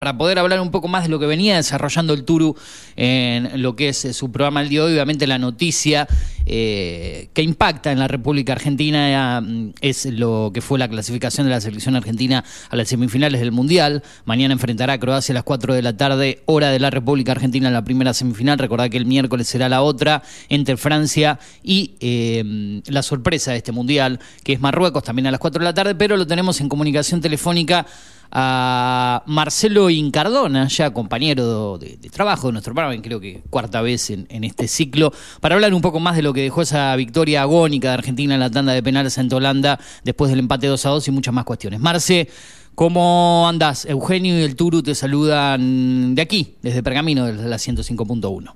para poder hablar un poco más de lo que venía desarrollando el Turu en lo que es eh, su programa el día de hoy. Obviamente la noticia eh, que impacta en la República Argentina eh, es lo que fue la clasificación de la selección argentina a las semifinales del Mundial. Mañana enfrentará a Croacia a las 4 de la tarde, hora de la República Argentina en la primera semifinal. Recordad que el miércoles será la otra entre Francia y la sorpresa de este Mundial, que es Marruecos, también a las 4 de la tarde, pero lo tenemos en comunicación telefónica a Marcelo Incardona, ya compañero de, trabajo de nuestro programa, creo que cuarta vez en, este ciclo, para hablar un poco más de lo que dejó esa victoria agónica de Argentina en la tanda de penales ante Holanda después del empate 2 a 2 y muchas más cuestiones. Marce, ¿cómo andás? Eugenio y el Turu te saludan de aquí, desde Pergamino, desde la 105.1.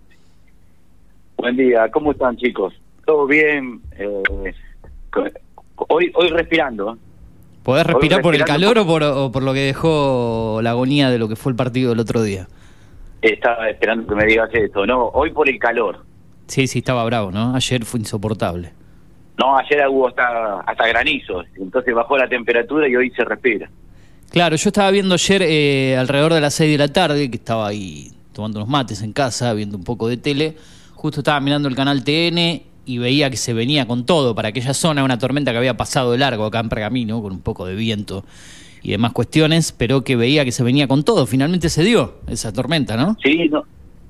Buen día, ¿cómo están chicos? ¿Todo bien? Eh, hoy, hoy respirando. ¿Podés respirar por el calor o por, por, lo que dejó la agonía de lo que fue el partido del otro día? Estaba esperando que me digas esto, no, hoy por el calor. Sí, sí, estaba bravo, ¿no? Ayer fue insoportable. No, ayer hubo hasta, hasta granizo, entonces bajó la temperatura y hoy se respira. Claro, yo estaba viendo ayer eh, alrededor de las 6 de la tarde, que estaba ahí tomando unos mates en casa, viendo un poco de tele, justo estaba mirando el canal TN y veía que se venía con todo para aquella zona, una tormenta que había pasado de largo acá en Pergamino, con un poco de viento y demás cuestiones, pero que veía que se venía con todo. Finalmente se dio esa tormenta, ¿no? Sí, no.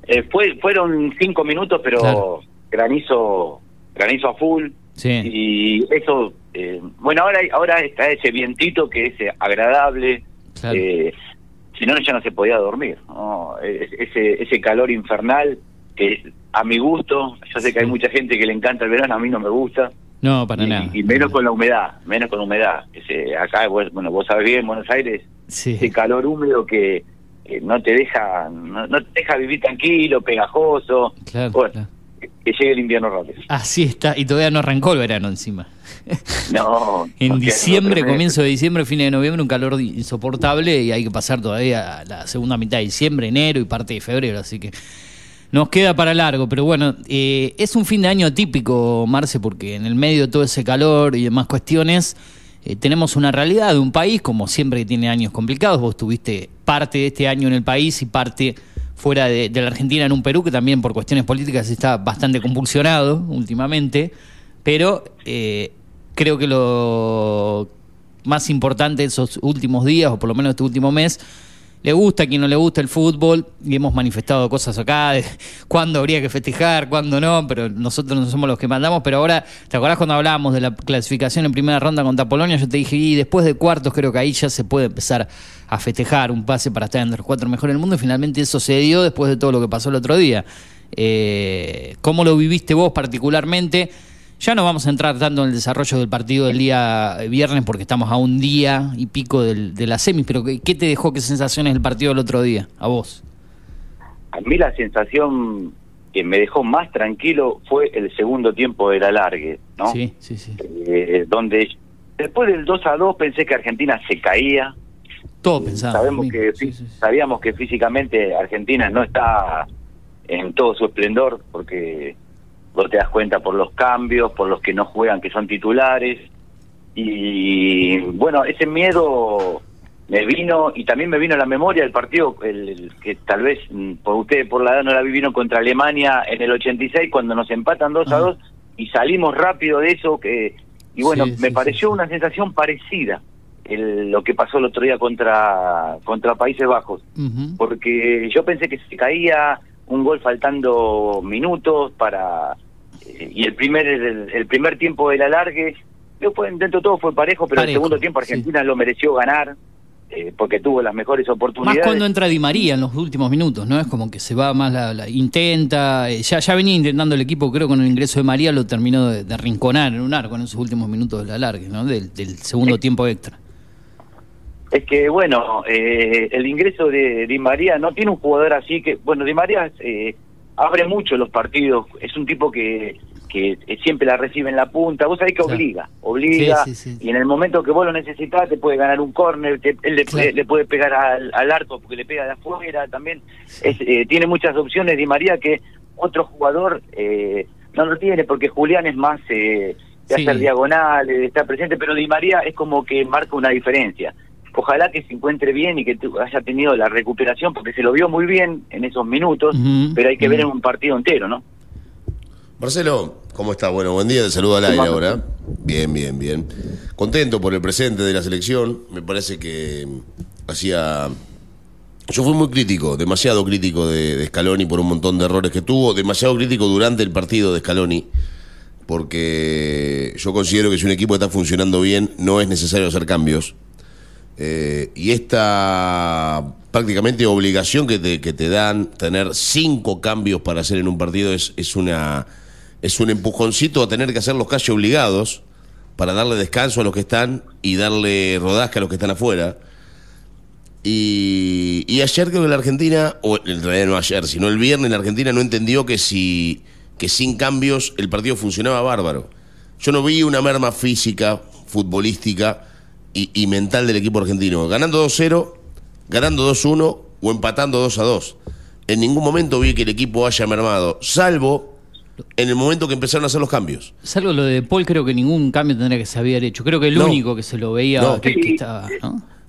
Eh, fue, fueron cinco minutos, pero granizo granizo a full. Sí. Y eso, eh, bueno, ahora ahora está ese vientito que es agradable. Eh, si no, ya no se podía dormir. ¿no? Ese, ese calor infernal que a mi gusto, yo sé que hay mucha gente que le encanta el verano, a mí no me gusta. No, para nada. Y menos con la humedad, menos con la humedad. Ese, acá, bueno, vos sabés bien, en Buenos Aires, ese calor húmedo que, no te deja no, te deja vivir tranquilo, pegajoso. Claro, bueno, Que, llegue el invierno rápido. Así está, y todavía no arrancó el verano encima. No. en diciembre, comienzo de diciembre, fin de noviembre, un calor insoportable y hay que pasar todavía la segunda mitad de diciembre, enero y parte de febrero, así que nos queda para largo, pero bueno, eh, es un fin de año típico, Marce, porque en el medio de todo ese calor y demás cuestiones, eh, tenemos una realidad de un país, como siempre que tiene años complicados. Vos tuviste parte de este año en el país y parte fuera de, la Argentina en un Perú, que también por cuestiones políticas está bastante convulsionado últimamente, pero eh, creo que lo más importante de esos últimos días, o por lo menos este último mes, le gusta, a quien no le gusta el fútbol, y hemos manifestado cosas acá de cuándo habría que festejar, cuándo no, pero nosotros no somos los que mandamos. Pero ahora, ¿te acordás cuando hablábamos de la clasificación en primera ronda contra Polonia? Yo te dije, y después de cuartos creo que ahí ya se puede empezar a festejar un pase para estar entre los cuatro mejores del mundo, y finalmente eso se dio después de todo lo que pasó el otro día. Eh, ¿Cómo lo viviste vos particularmente? Ya no vamos a entrar tanto en el desarrollo del partido del día viernes porque estamos a un día y pico del, de la semis, pero ¿qué te dejó, qué sensaciones el partido del otro día, a vos? A mí la sensación que me dejó más tranquilo fue el segundo tiempo del alargue, ¿no? Sí, sí, sí. Eh, donde después del 2 a 2 pensé que Argentina se caía. Todo pensaba. Sabemos que, Sabíamos que físicamente Argentina no está en todo su esplendor porque vos te das cuenta por los cambios, por los que no juegan, que son titulares. Y bueno, ese miedo me vino y también me vino a la memoria el partido el, que tal vez mm, por ustedes por la edad no la vivieron contra Alemania en el 86 cuando nos empatan 2 a 2 ah. y salimos rápido de eso que y bueno me pareció una sensación parecida el, lo que pasó el otro día contra contra Países Bajos porque yo pensé que se caía un gol faltando minutos para y el primer el, primer tiempo del alargue después dentro de todo fue parejo pero el segundo tiempo Argentina lo mereció ganar eh, porque tuvo las mejores oportunidades. más cuando entra Di María en los últimos minutos no es como que se va más la, intenta eh, ya ya venía intentando el equipo creo con el ingreso de María lo terminó de, de rinconar en un arco en esos últimos minutos del alargue no del, segundo tiempo extra. Es que bueno eh, el ingreso de Di María no tiene un jugador así que bueno Di María eh, abre mucho los partidos, es un tipo que, que siempre la recibe en la punta, vos sabés que obliga, obliga, y en el momento que vos lo necesitas te puede ganar un córner, él le, puede pegar al, al, arco porque le pega de afuera también, eh, tiene muchas opciones Di María que otro jugador eh, no lo tiene porque Julián es más eh, de hacer diagonal, está presente, pero Di María es como que marca una diferencia. Ojalá que se encuentre bien y que haya tenido la recuperación, porque se lo vio muy bien en esos minutos, pero hay que ver en un partido entero, ¿no? Marcelo, ¿cómo está? Bueno, buen día, te saludo al aire ahora. Bien, bien, bien. Contento por el presente de la selección, me parece que hacía... Yo fui muy crítico, demasiado crítico de, de Scaloni por un montón de errores que tuvo, demasiado crítico durante el partido de Scaloni porque yo considero que si un equipo está funcionando bien no es necesario hacer cambios. Eh, y esta prácticamente obligación que te, que te dan tener cinco cambios para hacer en un partido es, es, una, es un empujoncito a tener que hacerlos casi obligados para darle descanso a los que están y darle rodaje a los que están afuera. Y, ayer creo que la Argentina, o en realidad no ayer, sino el viernes la Argentina no entendió que si que sin cambios el partido funcionaba bárbaro. Yo no vi una merma física, futbolística y, mental del equipo argentino. Ganando 2-0, ganando 2-1 o empatando 2-2. En ningún momento vi que el equipo haya mermado, salvo en el momento que empezaron a hacer los cambios. Salvo lo de Paul, creo que ningún cambio tendría que se había hecho. Creo que el único que se lo veía que, estaba.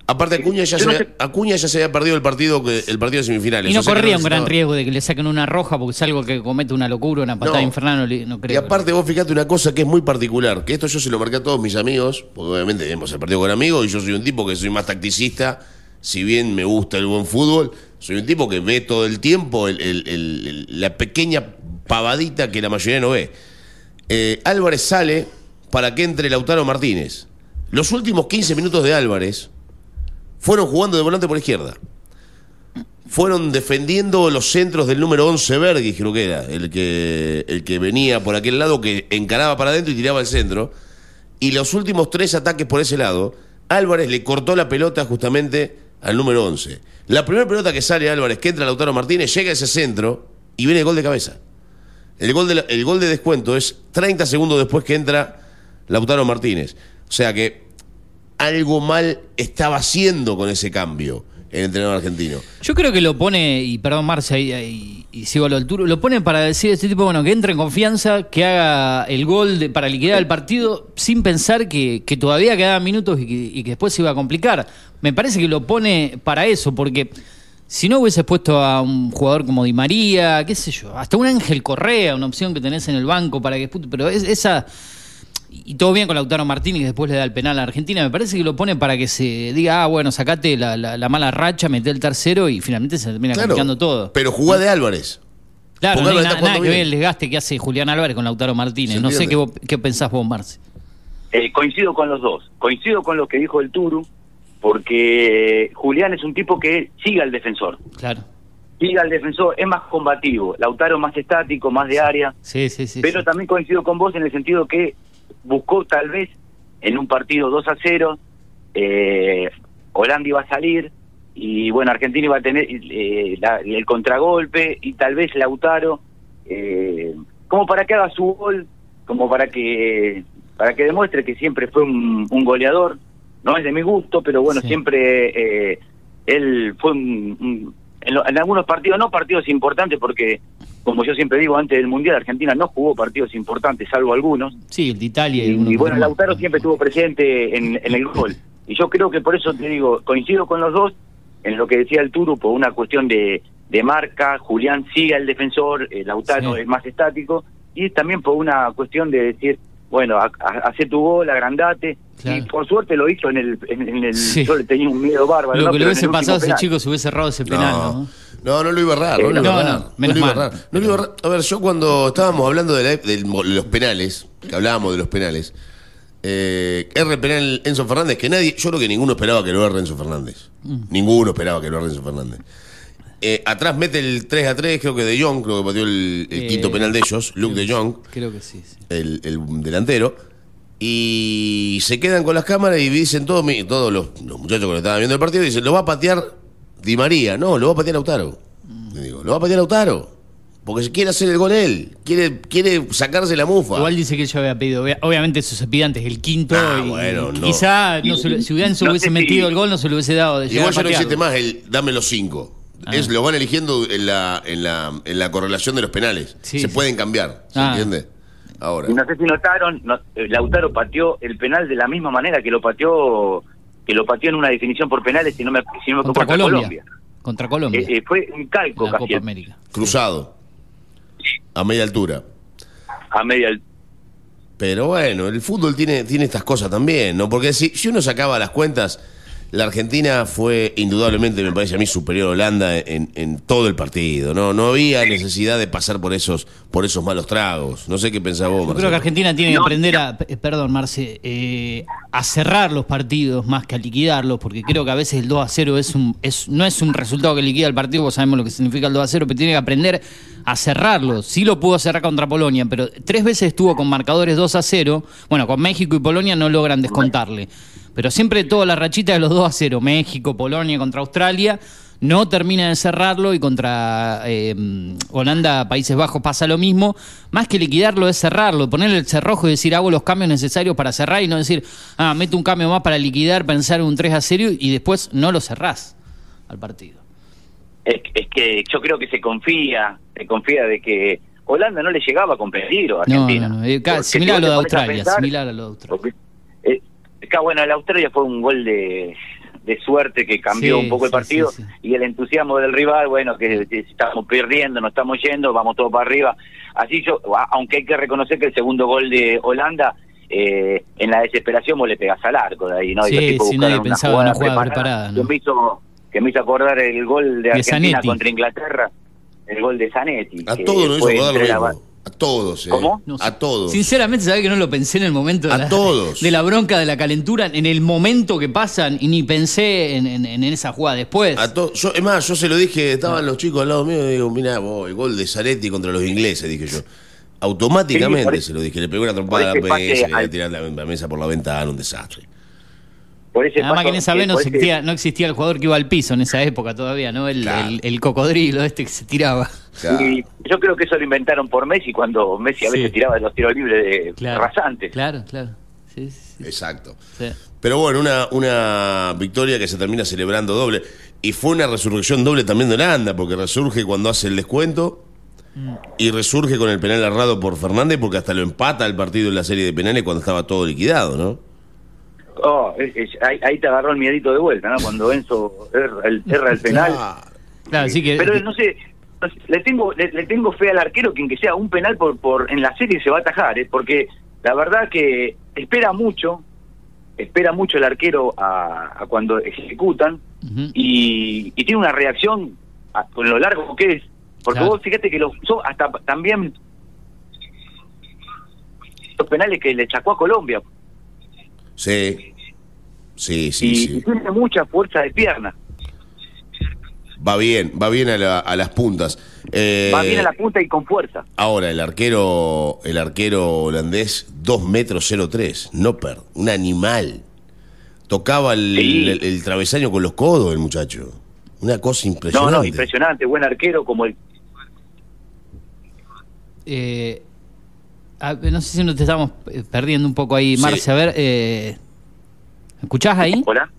Aparte Acuña ya, se, Acuña ya se había perdido el partido el partido de semifinales. Y no corría un gran riesgo de que le saquen una roja porque es algo que comete una locura, una patada infernal, no creo. Y aparte vos fíjate una cosa que es muy particular, que esto yo se lo marqué a todos mis amigos, porque obviamente hemos el partido con amigos y yo soy un tipo que soy más tacticista, si bien me gusta el buen fútbol, soy un tipo que ve todo el tiempo la pequeña pavadita que la mayoría no ve. Eh, Álvarez sale para que entre Lautaro Martínez. Los últimos 15 minutos de Álvarez fueron jugando de volante por izquierda. Fueron defendiendo los centros del número 11 Bergis, creo que era, el que, el que venía por aquel lado, que encaraba para adentro y tiraba al centro. Y los últimos tres ataques por ese lado, Álvarez le cortó la pelota justamente al número 11. La primera pelota que sale Álvarez, que entra Lautaro Martínez, llega a ese centro y viene el gol de cabeza. El gol de, el gol de descuento es 30 segundos después que entra Lautaro Martínez. O sea que algo mal estaba haciendo con ese cambio el entrenador argentino. Yo creo que lo pone, y perdón Marcia, y, sigo a lo altura, lo pone para decir a este tipo, bueno, que entre en confianza, que haga el gol para liquidar el partido sin pensar que, todavía quedaban minutos y que, después se iba a complicar. Me parece que lo pone para eso, porque si no hubiese puesto a un jugador como Di María, qué sé yo, hasta un Ángel Correa, una opción que tenés en el banco para que... Pero esa y todo bien con Lautaro Martínez, que después le da el penal a Argentina, me parece que lo pone para que se diga, ah, bueno, sacate la, mala racha, mete el tercero y finalmente se termina complicando todo. Pero jugá de Álvarez. Claro, no hay nada que ver el desgaste que hace Julián Álvarez con Lautaro Martínez. no sé qué, qué pensás vos, Marce. Eh, coincido con los dos. Coincido con lo que dijo el Turu, porque Julián es un tipo que sigue al defensor. Claro. Sigue al defensor, es más combativo. Lautaro más estático, más de área. Sí, sí, sí. Pero también coincido con vos en el sentido que buscó tal vez en un partido 2 a 0, eh, Holanda iba a salir y bueno, Argentina iba a tener eh, el contragolpe y tal vez Lautaro, eh, como para que haga su gol, como para que para que demuestre que siempre fue un, goleador, no es de mi gusto, pero bueno, siempre eh, él fue un en, algunos partidos, no partidos importantes, porque, como yo siempre digo, antes del Mundial, Argentina no jugó partidos importantes, salvo algunos. Sí, el de Italia. Y, y bueno, Lautaro siempre estuvo presente en, el gol. Y yo creo que por eso te digo, coincido con los dos en lo que decía el Turu, por una cuestión de, de marca, Julián sigue al defensor, el Lautaro es más estático, y también por una cuestión de decir, bueno, hace tu gol, agrandate. Y por suerte lo hizo en el. En, el Yo le tenía un miedo bárbaro. Lo que le hubiese pasado a ese chico se hubiese cerrado ese penal, ¿no? No, no, lo iba a errar. No, lo iba a errar. No, lo iba a errar. No lo iba a, a ver, yo cuando estábamos hablando de, los penales, que hablábamos de los penales, eh, erra el penal Enzo Fernández, que nadie, yo creo que ninguno esperaba que lo erre Enzo Fernández. Mm. Ninguno esperaba que lo erre Enzo Fernández. Eh, atrás mete el 3 a 3, creo que de Jong, creo que pateó el, eh, quinto penal de ellos, Luke de Jong. Creo que sí. El, delantero. Y se quedan con las cámaras y dicen todos, todos los, muchachos que estaban viendo el partido, dicen, lo va a patear Di María. No, lo va a patear Lautaro. Mm. digo, lo va a patear Lautaro. Porque quiere hacer el gol él, quiere, quiere sacarse la mufa. Igual dice que yo había pedido, obviamente eso se pide antes el quinto. Ah, bueno, Quizá no se, si hubieran, hubiese metido el gol no se lo hubiese dado. Igual ya no hiciste más el dame los cinco. Ah. Es, lo van eligiendo en la, en la, en la correlación de los penales. se pueden cambiar, ¿se ah. entiende? Ahora. Y no sé si notaron, eh, Lautaro pateó el penal de la misma manera que lo pateó que lo pateó en una definición por penales, si no me, si no me Contra Colombia. Contra Colombia. Eh, eh, fue un calco casi Copa América. Cruzado. A media altura. a media al- Pero bueno, el fútbol tiene, tiene estas cosas también, ¿no? Porque si, si uno sacaba las cuentas, la Argentina fue indudablemente, me parece a mí, superior a Holanda en, en todo el partido, ¿no? No había necesidad de pasar por esos, por esos malos tragos. No sé qué pensás vos, Yo creo Marcelo. que Argentina tiene que aprender a, eh, perdón Marce, eh, a cerrar los partidos más que a liquidarlos, porque creo que a veces el 2 a 0 es un, es, no es un resultado que liquida el partido, porque sabemos lo que significa el 2 a 0, pero tiene que aprender a cerrarlo. Sí lo pudo cerrar contra Polonia, pero tres veces estuvo con marcadores 2 a 0. Bueno, con México y Polonia no logran descontarle. Pero siempre toda la rachita de los 2 a 0, México, Polonia contra Australia, no termina de cerrarlo y contra eh, Holanda, Países Bajos pasa lo mismo. Más que liquidarlo es cerrarlo, ponerle el cerrojo y decir hago los cambios necesarios para cerrar y no decir, ah, meto un cambio más para liquidar, pensar en un 3 a 0 y después no lo cerrás al partido. es, es que yo creo que se confía, se confía de que Holanda no le llegaba a competir a Argentina. no, no, similar a lo de Australia, similar a lo de Australia. Acá, bueno, el Australia fue un gol de, de suerte que cambió Sí, un poco el partido sí, sí. y el entusiasmo del rival, bueno, que, que estamos perdiendo, nos estamos yendo, vamos todos para arriba. Así yo, aunque hay que reconocer que el segundo gol de Holanda, eh, en la desesperación vos le pegás al arco de ahí, ¿no? Y Sí, los tipos sí, nadie pensaba en una jugada preparada, ¿no? que me hizo que me hizo acordar el gol de De Argentina Zanetti. contra Inglaterra, el gol de Zanetti. A que todos nos hizo fue acordar lo mismo. A todos, ¿eh? ¿Cómo? No. A todos. Sinceramente, ¿sabes que no lo pensé en el momento de, A la, todos. de la bronca, de la calentura, en el momento que pasan y ni pensé en, en- en esa jugada después? A to- yo, es más, yo se lo dije, estaban los chicos al lado mío y digo, mira, vos, el gol de Zanetti contra los ingleses, dije yo. Automáticamente Sí, se lo dije, le pegó una trompada a la quería al- tirar la, la mesa por la ventana, un desastre. por ese Además paso- que en esa vez no por ese- existía, no existía el jugador que iba al piso en esa época todavía, ¿no? El, Claro. el- el cocodrilo este que se tiraba. Y yo creo que eso lo inventaron por Messi cuando Messi a veces Sí. tiraba de los tiros libres de Claro. rasantes. Claro, claro. Sí, sí, sí. Exacto. Sí. Pero bueno, una, una victoria que se termina celebrando doble. Y fue una resurrección doble también de Holanda, porque resurge cuando hace el descuento y resurge con el penal errado por Fernández, porque hasta lo empata el partido en la serie de penales cuando estaba todo liquidado, ¿no? Oh, es- es- ahí, ahí te agarró el miedito de vuelta, ¿no? Cuando Enzo erra el, erra el penal. Claro. Claro, así que. Pero no sé, le tengo le, le tengo fe al arquero que aunque sea un penal por por en la serie se va a atajar, ¿eh? porque la verdad que espera mucho, espera mucho el arquero a, a cuando ejecutan y, y tiene una reacción a- con lo largo que es, porque Claro. vos fíjate que los usó hasta también los penales que le chacó a Colombia Sí. Sí, sí, y, sí. y tiene mucha fuerza de pierna, Va bien, va bien a, la- a las puntas. Eh, va bien a la punta y con fuerza. Ahora, el arquero, el arquero holandés, 2 metros 03, Nopper, un animal. Tocaba el, Sí. el- el travesaño con los codos el muchacho. Una cosa No, impresionante. no, impresionante, buen arquero como el Eh, a- no sé si nos te estamos eh, perdiendo un poco ahí, Sí. Marce. A ver, eh, ¿me ¿escuchás ahí? Hola.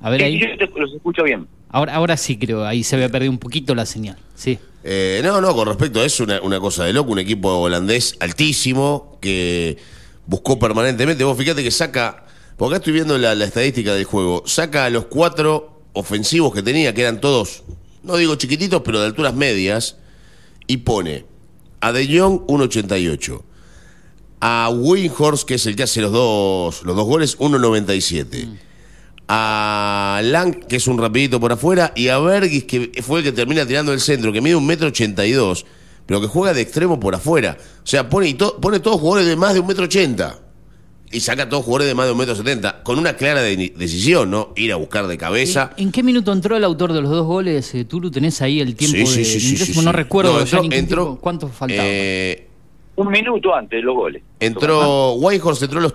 A ver ahí. yo te- los escucho bien. Ahora, ahora sí creo, ahí se había perdido un poquito la señal. Sí. Eh, no, no, con respecto a eso, una, una cosa de loco, un equipo holandés altísimo que buscó permanentemente. Vos fíjate que saca, porque acá estoy viendo la, la estadística del juego, saca a los cuatro ofensivos que tenía, que eran todos, no digo chiquititos, pero de alturas medias, y pone a De Jong 1.88, a Winhorst, que es el que hace los dos, los dos goles, 1.97. A Lang, que es un rapidito por afuera, y a Bergis, que fue el que termina tirando el centro, que mide un metro ochenta y dos, pero que juega de extremo por afuera. O sea, pone, y to- pone todos jugadores de más de un metro ochenta. Y saca todos jugadores de más de un metro setenta, con una clara de- decisión, ¿no? Ir a buscar de cabeza. ¿En, en qué minuto entró el autor de los dos goles? Eh, Tulu, tenés ahí el tiempo Sí, sí, de sí, sí, ingreso? sí, sí. No recuerdo No, entró- cuánto faltaba. Eh, Un minuto antes de los goles. entró, Whitehorse entró a los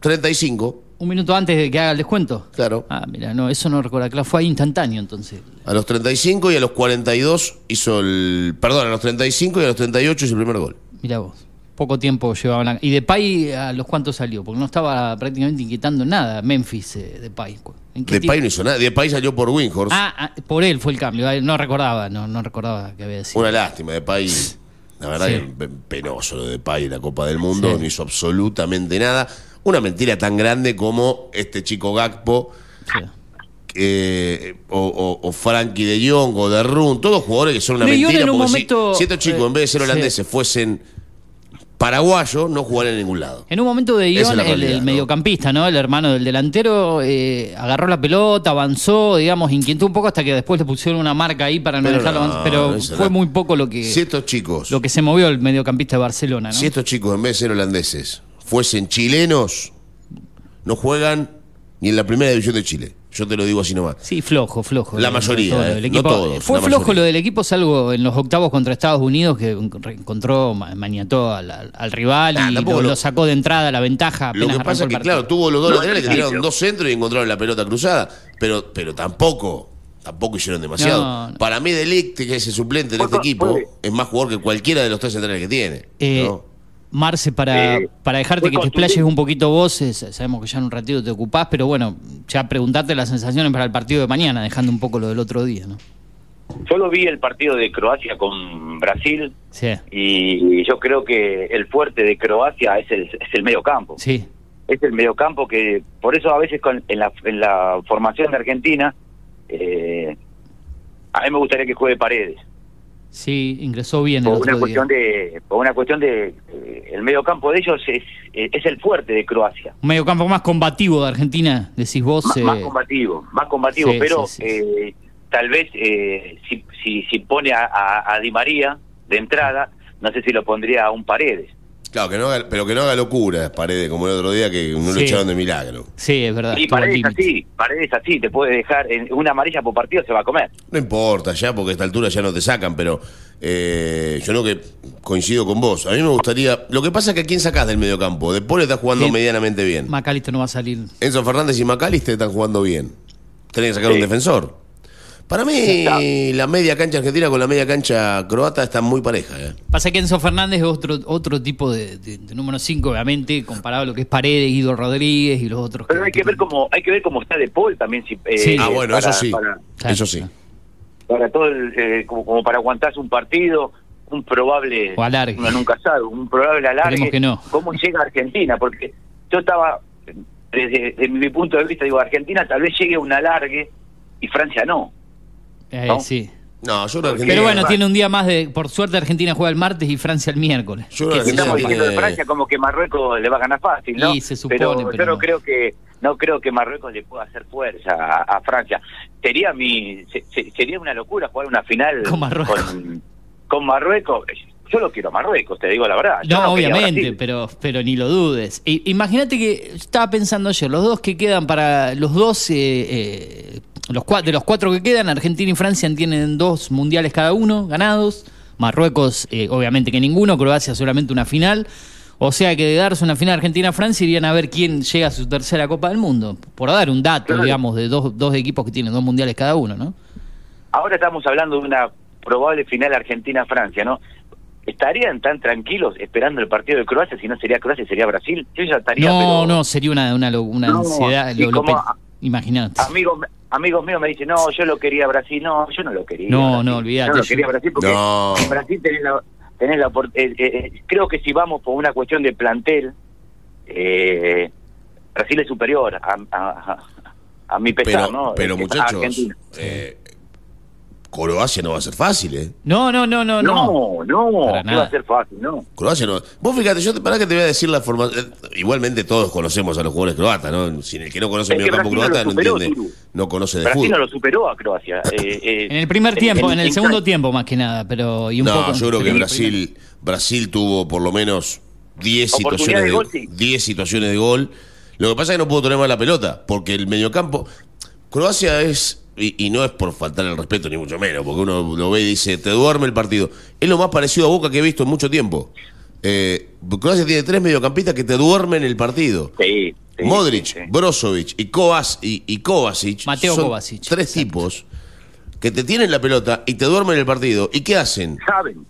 35, Un minuto antes de que haga el descuento. claro. Ah, mira, no, eso no recuerdo. Claro, fue ahí instantáneo entonces. A los 35 y a los 42 hizo el. Perdón, a los 35 y a los 38 hizo el primer gol. Mira vos. Poco tiempo llevaban. la- ¿Y Depay a los cuantos salió? Porque no estaba prácticamente inquietando nada Memphis eh, Depay. ¿En qué Depay no hizo nada. Depay salió por Winhorst. Ah, ah, por él fue el cambio. Ah, No recordaba, no, no recordaba que había sido. Una lástima, Depay. La verdad Sí. que pe- penoso lo de Depay en la Copa del Mundo. Sí. No hizo absolutamente nada. Una mentira tan grande como este chico Gakpo Sí. eh, o, o, o Frankie de Jong o de Run, todos jugadores que son una De mentira. en un porque si- momento, si, estos chicos, eh, en vez de ser sí. holandeses, fuesen paraguayos, no jugarían en ningún lado. En un momento de Ion, el, ¿no? mediocampista, ¿no? El hermano del delantero, eh, agarró la pelota, avanzó, digamos, inquietó un poco hasta que después le pusieron una marca ahí para no Pero dejarlo no, avanzar. Pero no fue muy poco lo que, Si estos chicos, lo que se movió el mediocampista de Barcelona, ¿no? si estos chicos, en vez de ser holandeses, fuesen chilenos, no juegan ni en la primera división de Chile. Yo te lo digo así nomás. Sí, flojo, flojo. La Eh, mayoría, todo, eh, el no equipo- todos, Fue flojo mayoría. lo del equipo, salvo en los octavos contra Estados Unidos, que encontró, ma- maniató al, al- al rival Ah, y lo, sacó de entrada la ventaja. Lo que pasa es que, claro, tuvo los dos No, laterales que tiraron dos centros y encontraron la pelota cruzada, pero, pero tampoco, tampoco hicieron demasiado. No, no. Para mí, Delict, que es el suplente en Fue este equipo, es más jugador que cualquiera de los tres centrales que tiene. Eh, ¿no? Marce, para, Eh, para dejarte que te explayes un poquito vos, eh, sabemos que ya en un ratito te ocupás, pero bueno, ya preguntarte las sensaciones para el partido de mañana, dejando un poco lo del otro día, ¿no? Solo vi el partido de Croacia con Brasil Sí, y yo creo que el fuerte de Croacia es el, es el medio campo. sí, Es el medio campo que, por eso a veces con, en, la, en la formación de Argentina, eh, a mí me gustaría que juegue Paredes. Sí, ingresó bien el Por otro una día. cuestión de, por una cuestión de, eh, el medio campo de ellos es, eh, es el fuerte de Croacia. Un medio campo más combativo de Argentina, decís vos. más, eh, más combativo, más combativo, sí, pero sí, sí, eh, tal vez eh, si, si, si pone a, a- a Di María de entrada, no sé si lo pondría a un Paredes. Claro, que no haga- pero que no haga locuras, Paredes, como el otro día que no lo Sí. echaron de milagro. Sí, es verdad. Al Paredes así, Paredes así, te puede dejar en una amarilla por partido, se va a comer. No importa ya, porque a esta altura ya no te sacan, pero eh, yo creo que coincido con vos. A mí me gustaría. Lo que pasa es que a quién sacás del mediocampo. De Paul está jugando Sí. medianamente bien. Macalister no va a salir. Enzo Fernández y McAllister están jugando bien. Tenés que sacar Sí. un defensor. Para mí, la media cancha argentina con la media cancha croata está muy pareja. ¿eh? Pasa que Enzo Fernández es otro, otro tipo de, de- de número 5, obviamente, comparado a lo que es Paredes, Guido Rodríguez y los otros. Pero hay que ver cómo, hay que ver cómo está De Paul también. Si, eh, Sí. Ah, bueno, para- eso sí. Para, Claro, Eso sí. para todo el, eh, como, como para aguantarse un partido, un probable, O alargue. uno nunca sabe, un probable alargue. Que no. ¿Cómo llega Argentina? Porque yo estaba, desde, desde mi punto de vista, digo, Argentina tal vez llegue a un alargue y Francia no. Eh, ¿no? sí. No, yo creo que Argentina. Pero bueno, tiene un día más de. Por suerte, Argentina juega el martes y Francia el miércoles. Yo creo que Estamos diciendo de Francia como que Marruecos le va a ganar fácil, ¿no? Y se supone, pero, pero yo no no. creo que no creo que Marruecos le pueda hacer fuerza a, a Francia. Sería mi se- se- sería una locura jugar una final Con Marruecos. con, con Marruecos. Yo lo quiero a Marruecos, te digo la verdad. No, obviamente, pero, pero ni lo dudes. I- Imagínate que estaba pensando ayer, los dos que quedan para los dos, eh, eh, los cua- de los cuatro que quedan, Argentina y Francia tienen dos mundiales cada uno ganados. Marruecos, eh, obviamente que ninguno, Croacia solamente una final. O sea que de darse una final Argentina-Francia irían a ver quién llega a su tercera Copa del Mundo. Por dar un dato, Claro. digamos, de dos, dos equipos que tienen dos mundiales cada uno, ¿no? Ahora estamos hablando de una probable final Argentina-Francia, ¿no? ¿Estarían tan tranquilos esperando el partido de Croacia si no sería Croacia, sería Brasil? Yo ya estaría, No, pero no, sería una, una, una No, ansiedad. lo- pe- Imagínate. amigos amigos míos me dicen, no, yo lo quería Brasil. No, yo no lo quería. No, Brasil. no, olvídate, Yo no lo yo- quería Brasil porque No. en Brasil tenés la, tenés la eh, eh, eh, creo que si vamos por una cuestión de plantel, eh, Brasil es superior a, a, a- a mi pesar, Pero, ¿no? pero Eh, a muchachos, Argentina. eh, Croacia no va a ser fácil, ¿eh? No, no, no, no, no. No, no, Para ¿qué va a ser fácil, no. Croacia no. Vos fíjate, yo te, para que te voy a decir la forma. eh, igualmente todos conocemos a los jugadores croatas, ¿no? Si el que no conoce el Brasil no croata no superó, entiende, no conoce de Brasil no fútbol. lo superó a Croacia. eh, eh, En el primer tiempo, en, el segundo tiempo más que nada, pero y un No, poco. yo creo que Brasil, Brasil tuvo por lo menos 10 Oportunidad situaciones de de, gol, sí. 10 situaciones de gol. Lo que pasa es que no pudo tener más la pelota, porque el mediocampo. Croacia es, y, y no es por faltar el respeto, ni mucho menos, porque uno lo ve y dice, te duerme el partido. Es lo más parecido a Boca que he visto en mucho tiempo. Eh, Croacia tiene tres mediocampistas que te duermen el partido. Sí, sí, Modric, sí. Brozovic y, Kovac- y, y Kovacic. Mateo son Kovacic, Tres exacto. tipos que te tienen la pelota y te duermen el partido. ¿Y qué hacen? Saben.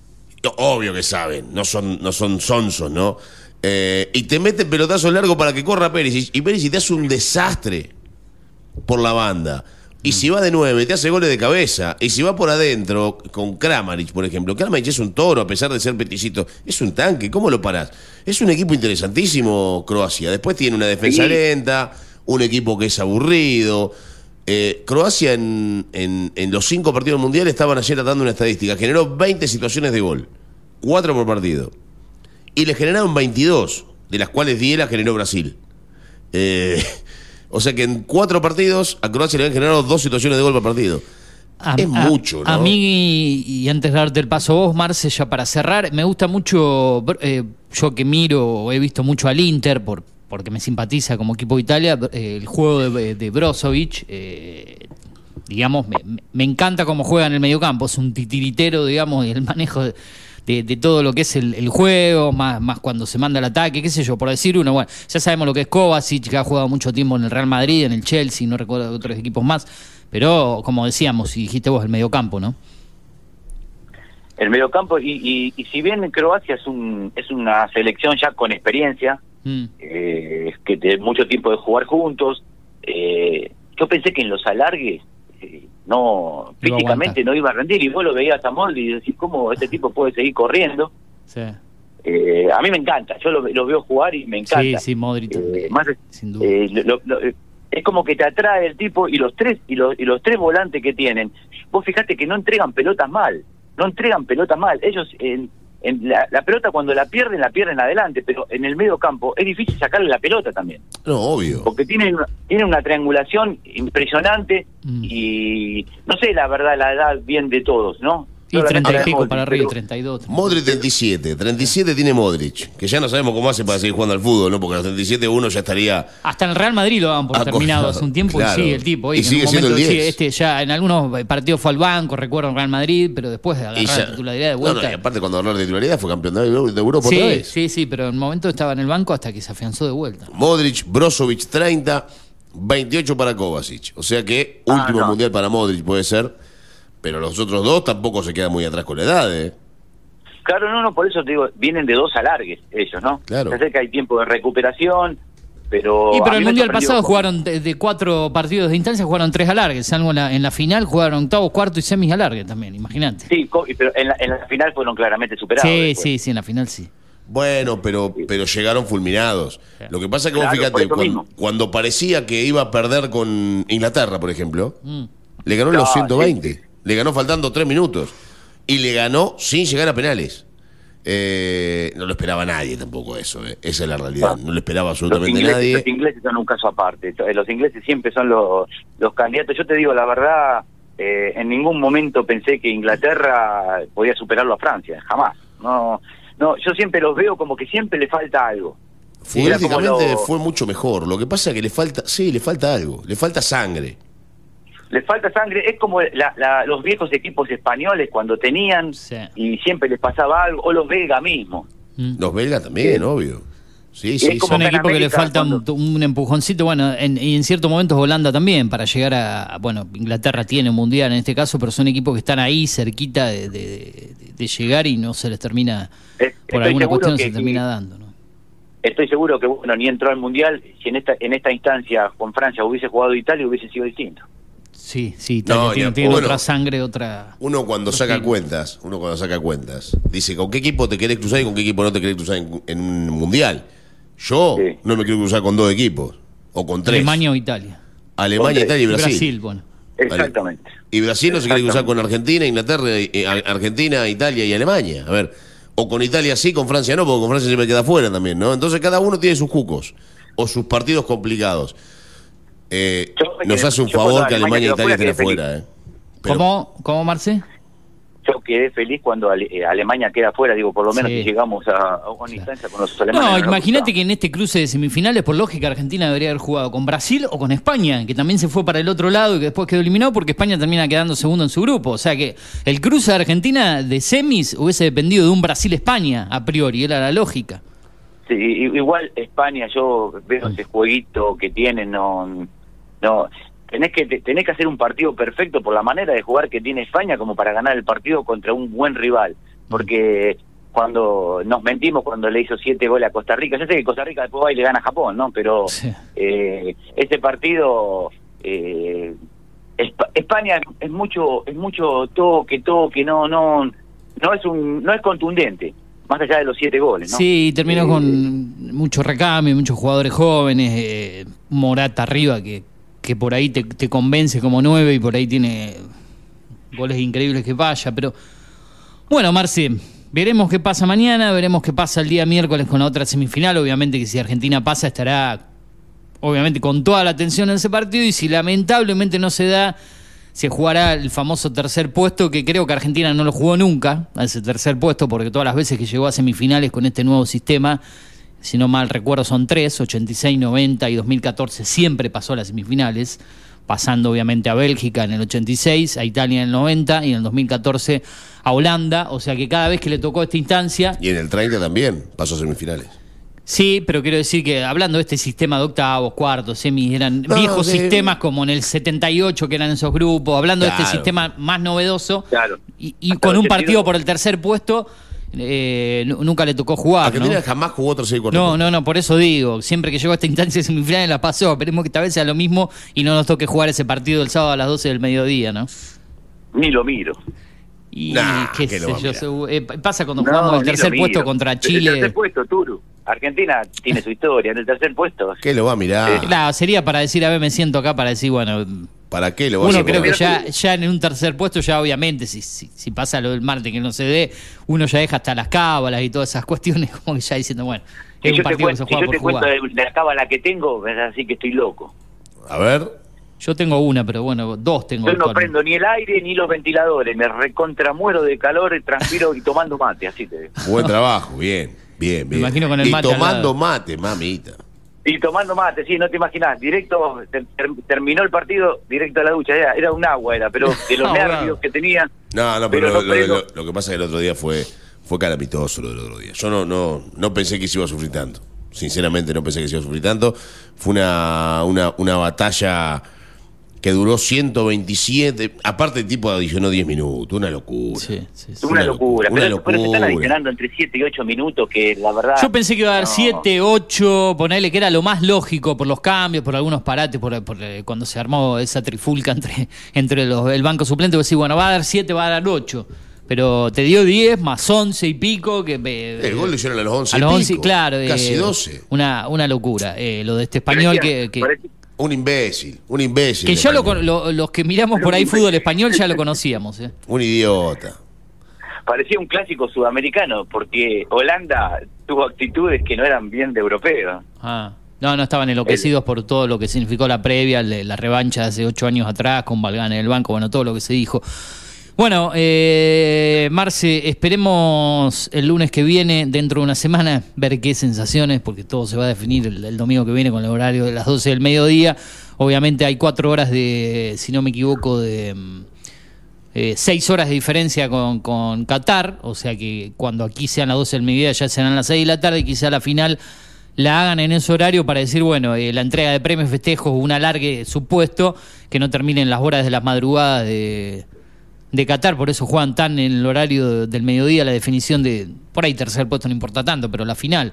Obvio que saben, no son, no son sonsos, ¿no? Eh, y te meten pelotazos largos para que corra Perisic. Y Perisic te hace un desastre por la banda. Y si va de nueve, te hace goles de cabeza. Y si va por adentro, con Kramaric, por ejemplo. Kramaric es un toro, a pesar de ser peticito. Es un tanque, ¿cómo lo parás? Es un equipo interesantísimo, Croacia. Después tiene una defensa Sí. lenta, un equipo que es aburrido. Eh, Croacia en, en, en los cinco partidos mundiales estaban ayer dando una estadística. Generó 20 situaciones de gol, 4 por partido. Y le generaron 22, de las cuales 10 las generó Brasil. Eh, o sea que en cuatro partidos a Croacia le han generado dos situaciones de gol por partido. A- es a- mucho, ¿no? A mí, y antes de darte el paso a vos, Marce, ya para cerrar, me gusta mucho, eh, yo que miro, he visto mucho al Inter, por, porque me simpatiza como equipo de Italia, eh, el juego de, de Brozovic, eh, digamos, me, me encanta cómo juega en el mediocampo, es un titiritero, digamos, y el manejo de, de- de todo lo que es el, el juego, más, más cuando se manda el ataque, qué sé yo, por decir uno, bueno, ya sabemos lo que es Kovacic, que ha jugado mucho tiempo en el Real Madrid, en el Chelsea, no recuerdo otros equipos más, pero como decíamos, y dijiste vos, el mediocampo, ¿no? El mediocampo, y, y, y si bien Croacia es, un, es una selección ya con experiencia, Mm. eh, que de mucho tiempo de jugar juntos, eh, yo pensé que en los alargues no físicamente no iba a rendir y vos lo veías a Moldi y decís cómo este tipo puede seguir corriendo Sí, Eh, a mí me encanta yo lo, lo veo jugar y me encanta. Sí, sí, Modric, Eh, más sin duda. eh, lo- lo- eh, es como que te atrae el tipo y los tres y los, y los tres volantes que tienen. Vos fijate que no entregan pelotas mal no entregan pelotas mal. Ellos en, la, la pelota cuando la pierden la pierden adelante pero en el medio campo es difícil sacarle la pelota también No, obvio. porque tienen una, tienen una triangulación impresionante Mm. y no sé la verdad la edad bien de todos no y Solamente 30 y la pico Modric, para arriba, pero- 32. Modric 37, 37 tiene Modric, que ya no sabemos cómo hace para seguir jugando al fútbol, ¿no? Porque a los 37 uno ya estaría... Hasta en el Real Madrid lo daban por Ah, terminado hace un tiempo claro. y sigue el tipo. Y en un sigue siendo el momento, sí, 10. este ya en algunos partidos fue al banco, recuerdo en Real Madrid, pero después de agarrar ya- la titularidad de No, vuelta. no, y aparte cuando ganó la titularidad fue campeón de de Europa otra sí, vez. sí, sí, pero en un momento estaba en el banco hasta que se afianzó de vuelta. Modric, Brozovic 30, 28 para Kovacic. O sea que Ah, último no. mundial para Modric puede ser, pero los otros dos tampoco se quedan muy atrás con la edad, ¿eh? Claro, no, no, por eso te digo, vienen de dos alargues ellos, ¿no? Claro. Ya sé que hay tiempo de recuperación, pero... Y pero el mundial pasado con- jugaron de, de cuatro partidos de instancia, jugaron tres alargues, salvo en la, en la final jugaron octavo, cuarto y semis alargues también, imagínate. Sí, pero en la, en la final fueron claramente superados. Sí, después. sí, sí, en la final sí. Bueno, pero, pero llegaron fulminados. Lo que pasa es que vos Claro, fíjate, cuando, parecía que iba a perder con Inglaterra, por ejemplo, Mm. le ganó los No, 120. Le ganó faltando tres minutos. Y le ganó sin llegar a penales. Eh, no lo esperaba nadie tampoco eso, eh. esa es la realidad. No lo esperaba Los absolutamente ingleses, nadie. los ingleses son un caso aparte. Eh, Los ingleses siempre son los, los candidatos. Yo te digo la verdad, eh, en ningún momento pensé que Inglaterra podía superarlo a Francia, jamás. No, no, yo siempre los veo como que siempre le falta algo. Futbolísticamente lo- fue mucho mejor. Lo que pasa es que le falta, sí, le falta algo, le falta sangre. Le falta sangre, es como la- la- los viejos equipos españoles cuando tenían Sí. y siempre les pasaba algo, o los belgas mismo. Mm. Los belgas también, obvio. Sí, sí, Son equipos que le falta un, cuando- un empujoncito, bueno, en- y en ciertos momentos Holanda también, para llegar a, bueno, Inglaterra tiene un mundial en este caso, pero son equipos que están ahí cerquita de, de- de- de llegar y no se les termina, por alguna cuestión que se termina dando, ¿no? Estoy seguro que bueno ni entró al mundial. Si en esta en esta instancia con Francia hubiese jugado Italia hubiese sido distinto. Sí, sí, Italia No, tiene, tiene bueno. otra sangre, otra... Uno cuando saca cuentas, uno cuando saca cuentas, dice con qué equipo te querés cruzar y con qué equipo no te querés cruzar en, en un mundial. Yo Sí. no me quiero cruzar con dos equipos o con tres. Alemania o Italia. Alemania, Italia y Y Brasil. Brasil, bueno. Exactamente. Y Brasil no se quiere cruzar con Argentina, Inglaterra, eh, Ar- Argentina, Italia y Alemania. A ver, o con Italia sí, con Francia no, porque con Francia siempre queda fuera también, ¿no? Entonces cada uno tiene sus cucos o sus partidos complicados. Eh, nos hace un favor que Alemania Alemania y Italia fuera, estén afuera, ¿eh? Pero- ¿Cómo, ¿Cómo, Marce? Yo quedé feliz cuando Ale- eh, Alemania queda fuera, digo, por lo menos Sí. si llegamos a, a una instancia con los alemanes. No, nos imagínate que en este cruce de semifinales, por lógica, Argentina debería haber jugado con Brasil o con España, que también se fue para el otro lado y que después quedó eliminado porque España termina quedando segundo en su grupo. O sea que el cruce de Argentina de semis hubiese dependido de un Brasil-España, a priori, era la lógica. Sí, igual España, yo veo ese jueguito que tienen, no, no, tenés que tenés que hacer un partido perfecto por la manera de jugar que tiene España como para ganar el partido contra un buen rival, porque cuando nos mentimos cuando le hizo siete goles a Costa Rica, yo sé que Costa Rica después va y le gana a Japón, ¿no? Pero Sí. eh, este partido eh, Espa- España es mucho es mucho toque toque no no no es un no es contundente más allá de los siete goles ¿no? Sí, terminó Eh, con mucho recambio, muchos jugadores jóvenes, eh, Morata arriba que, que por ahí te, te convence como nueve y por ahí tiene goles increíbles que vaya, pero bueno, Marce, veremos qué pasa mañana, veremos qué pasa el día miércoles con la otra semifinal, obviamente que si Argentina pasa estará obviamente con toda la atención en ese partido y si lamentablemente no se da se jugará el famoso tercer puesto, que creo que Argentina no lo jugó nunca, a ese tercer puesto, porque todas las veces que llegó a semifinales con este nuevo sistema, si no mal recuerdo son tres, 86, 90 y 2014, siempre pasó a las semifinales, pasando obviamente a Bélgica en el 86, a Italia en el 90 y en el 2014 a Holanda, o sea que cada vez que le tocó esta instancia... Y en el 30 también pasó a semifinales. Sí, pero quiero decir que hablando de este sistema de octavos, cuartos, semis, eran No, viejos de- sistemas como en el 78 que eran esos grupos, hablando de este sistema más novedoso Claro. y, con el un partido 82. por el tercer puesto, eh, nu- nunca le tocó jugar. ¿no? Argentina jamás jugó otro seis cuartos. No, no, no, por eso digo, siempre que llegó a esta instancia de semifinales la pasó, esperemos que esta vez sea lo mismo y no nos toque jugar ese partido el sábado a las 12 del mediodía, ¿no? Ni lo miro. Y Nah, qué que sé yo, eh, pasa cuando No, jugamos el tercer puesto contra El Chile. tercer puesto, Turu. Argentina tiene su historia. En el tercer puesto. ¿Qué lo va a mirar? Claro, sería para decir, a ver, me siento acá para decir, bueno, ¿Para qué lo va a Uno mirar? creo que ya, ya en un tercer puesto, ya obviamente, si, si, si pasa lo del martes que no se dé, uno ya deja hasta las cábalas y todas esas cuestiones, como que ya diciendo, bueno, Si es un yo te, partido que se cuento, si juega yo te por cuento jugar. de la cábala que tengo, es así que estoy loco. A ver. Yo tengo una, pero bueno, dos tengo. Yo no prendo ni el aire ni los ventiladores. Me recontramuero de calor, transpiro y tomando mate. Así te digo. Buen trabajo, bien, bien, bien. imagino con el y mate al tomando mate, mamita. Y tomando mate, sí, no te imaginas. Directo, ter- ter- terminó el partido, directo a la ducha. Era, era un agua, era, pero de los Ah, nervios que tenía. No, no, pero, Pero lo, no lo- prendo. lo- lo que pasa es que el otro día fue, fue calamitoso lo del otro día. Yo no, no, no pensé que se iba a sufrir tanto. Sinceramente no pensé que se iba a sufrir tanto. Fue una, una, una batalla que duró 127. Aparte el tipo adicionó 10 minutos. Una locura. Sí, sí, sí. Una, Una locura. locura, pero, una pero se están locura. adicionando entre 7 y 8 minutos que la verdad... Yo pensé que iba a dar no. 7, 8, ponerle que era lo más lógico por los cambios, por algunos parates, por, por, eh, cuando se armó esa trifulca entre, entre los, el banco suplente, vos decís, bueno, va a dar 7, va a dar 8. Pero te dio 10 más 11 y pico. que eh, El gol lo hicieron a los 11 A y los 11, pico. claro. Casi eh, 12. Una, una locura. eh, lo de este español que, que, Parecía- Un imbécil. Un imbécil. que ya lo, español. con- lo- los que miramos por ahí fútbol español ya lo conocíamos. eh. Un idiota. parecía un clásico sudamericano, porque Holanda tuvo actitudes que no eran bien de europeo. Ah. No, no estaban enloquecidos por todo lo que significó la previa, le- la revancha de hace ocho años atrás con Valgán en el banco, bueno, todo lo que se dijo. Bueno, eh, Marce, esperemos el lunes que viene, dentro de una semana, ver qué sensaciones, porque todo se va a definir el, el domingo que viene con el horario de las 12 del mediodía. Obviamente hay cuatro horas de, si no me equivoco, de... mm, eh, seis horas de diferencia con, con Qatar, o sea que cuando aquí sean las 12 del mediodía ya serán las 6 de la tarde, quizá la final la hagan en ese horario para decir, bueno, eh, la entrega de premios, festejos, un alargue supuesto, que no terminen las horas de las madrugadas de, de Qatar, por eso juegan tan en el horario del mediodía la definición de, por ahí tercer puesto no importa tanto, pero la final.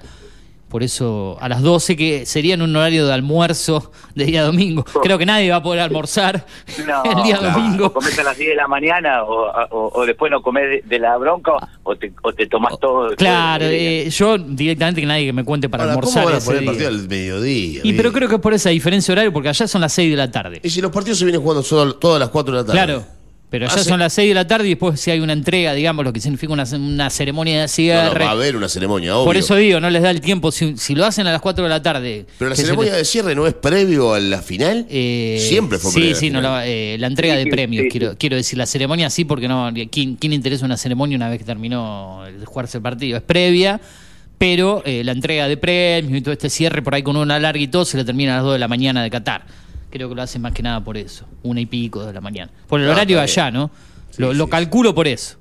Por eso a las 12, que sería en un horario de almuerzo de día domingo. Creo que nadie va a poder almorzar No, el día claro. domingo. O comes a las 10 de la mañana o, o- o después no comes de, de la bronca o te, o te tomás todo. Claro, todo eh, yo directamente que nadie que me cuente para Ahora, ¿cómo almorzar van a poner día. partido al mediodía? Y pero creo que es por esa diferencia horaria, porque allá son las 6 de la tarde. Y si los partidos se vienen jugando solo- todas las 4 de la tarde. Claro, pero allá Hace- son las 6 de la tarde y después si hay una entrega, digamos, lo que significa una, una ceremonia de No, no, cierre. va a haber una ceremonia, obvio. por eso digo, no les da el tiempo. Si, si lo hacen a las 4 de la tarde. Pero la ceremonia les- de cierre no es previo a la final. Eh, Siempre fue Sí, previo a la sí, no, la, eh, la entrega Sí, de sí, premios, sí, quiero, sí. quiero decir. La ceremonia sí, porque no. ¿quién, quién interesa una ceremonia una vez que terminó el jugarse el partido? Es previa, pero eh, la entrega de premios y todo este cierre por ahí con una larga y todo se le termina a las 2 de la mañana de Qatar. Creo que lo hacen más que nada por eso, una y pico de la mañana. Por el No, horario de está allá, ¿no? Sí, lo sí, lo sí. calculo por eso.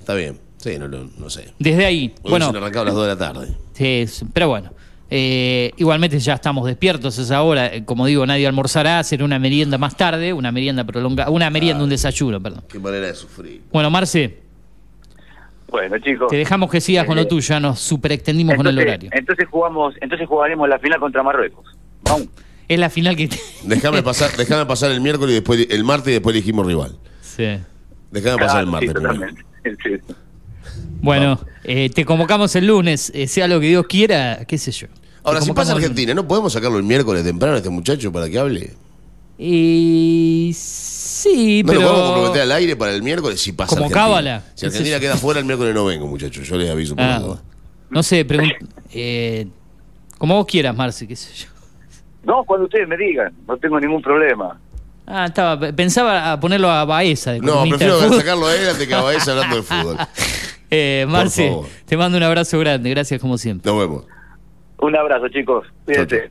Está bien. Sí, no, no, no sé. Desde ahí. Bueno, Bueno, arrancado a las 2 de la tarde. Sí, pero bueno. eh, igualmente ya estamos despiertos a esa hora. eh, Como digo, nadie almorzará, será una merienda más tarde, una merienda prolongada, una merienda, un desayuno, perdón. Qué manera de sufrir. Bueno, Marce, Bueno, chicos. te dejamos que sigas con lo Eh, tuyo, ya nos superextendimos con el entonces, horario. entonces jugamos, entonces jugaremos la final contra Marruecos. Vamos. Es la final que... Déjame pasar, déjame pasar el miércoles y después el martes y después elegimos rival. Sí. Déjame pasar el Claro, martes sí. Bueno, eh, te convocamos el lunes, eh, sea lo que Dios quiera, qué sé yo. Ahora, si pasa Argentina, ¿no podemos sacarlo el miércoles temprano a este muchacho para que hable? Y sí, ¿No pero... lo podemos comprometer al aire para el miércoles si pasa Como Argentina? cábala. Si Argentina queda fuera, el miércoles no vengo, muchachos. Yo les aviso por Ah, no sé, pregun- eh, como vos quieras, Marce, qué sé yo. No, cuando ustedes me digan, no tengo ningún problema. Ah, estaba, pensaba ponerlo a Baeza de No, prefiero de sacarlo a él antes que a Baez hablando de fútbol. Eh, Marce, te mando un abrazo grande, gracias como siempre. Nos vemos. Un abrazo, chicos. Chau, Cuídense. chau.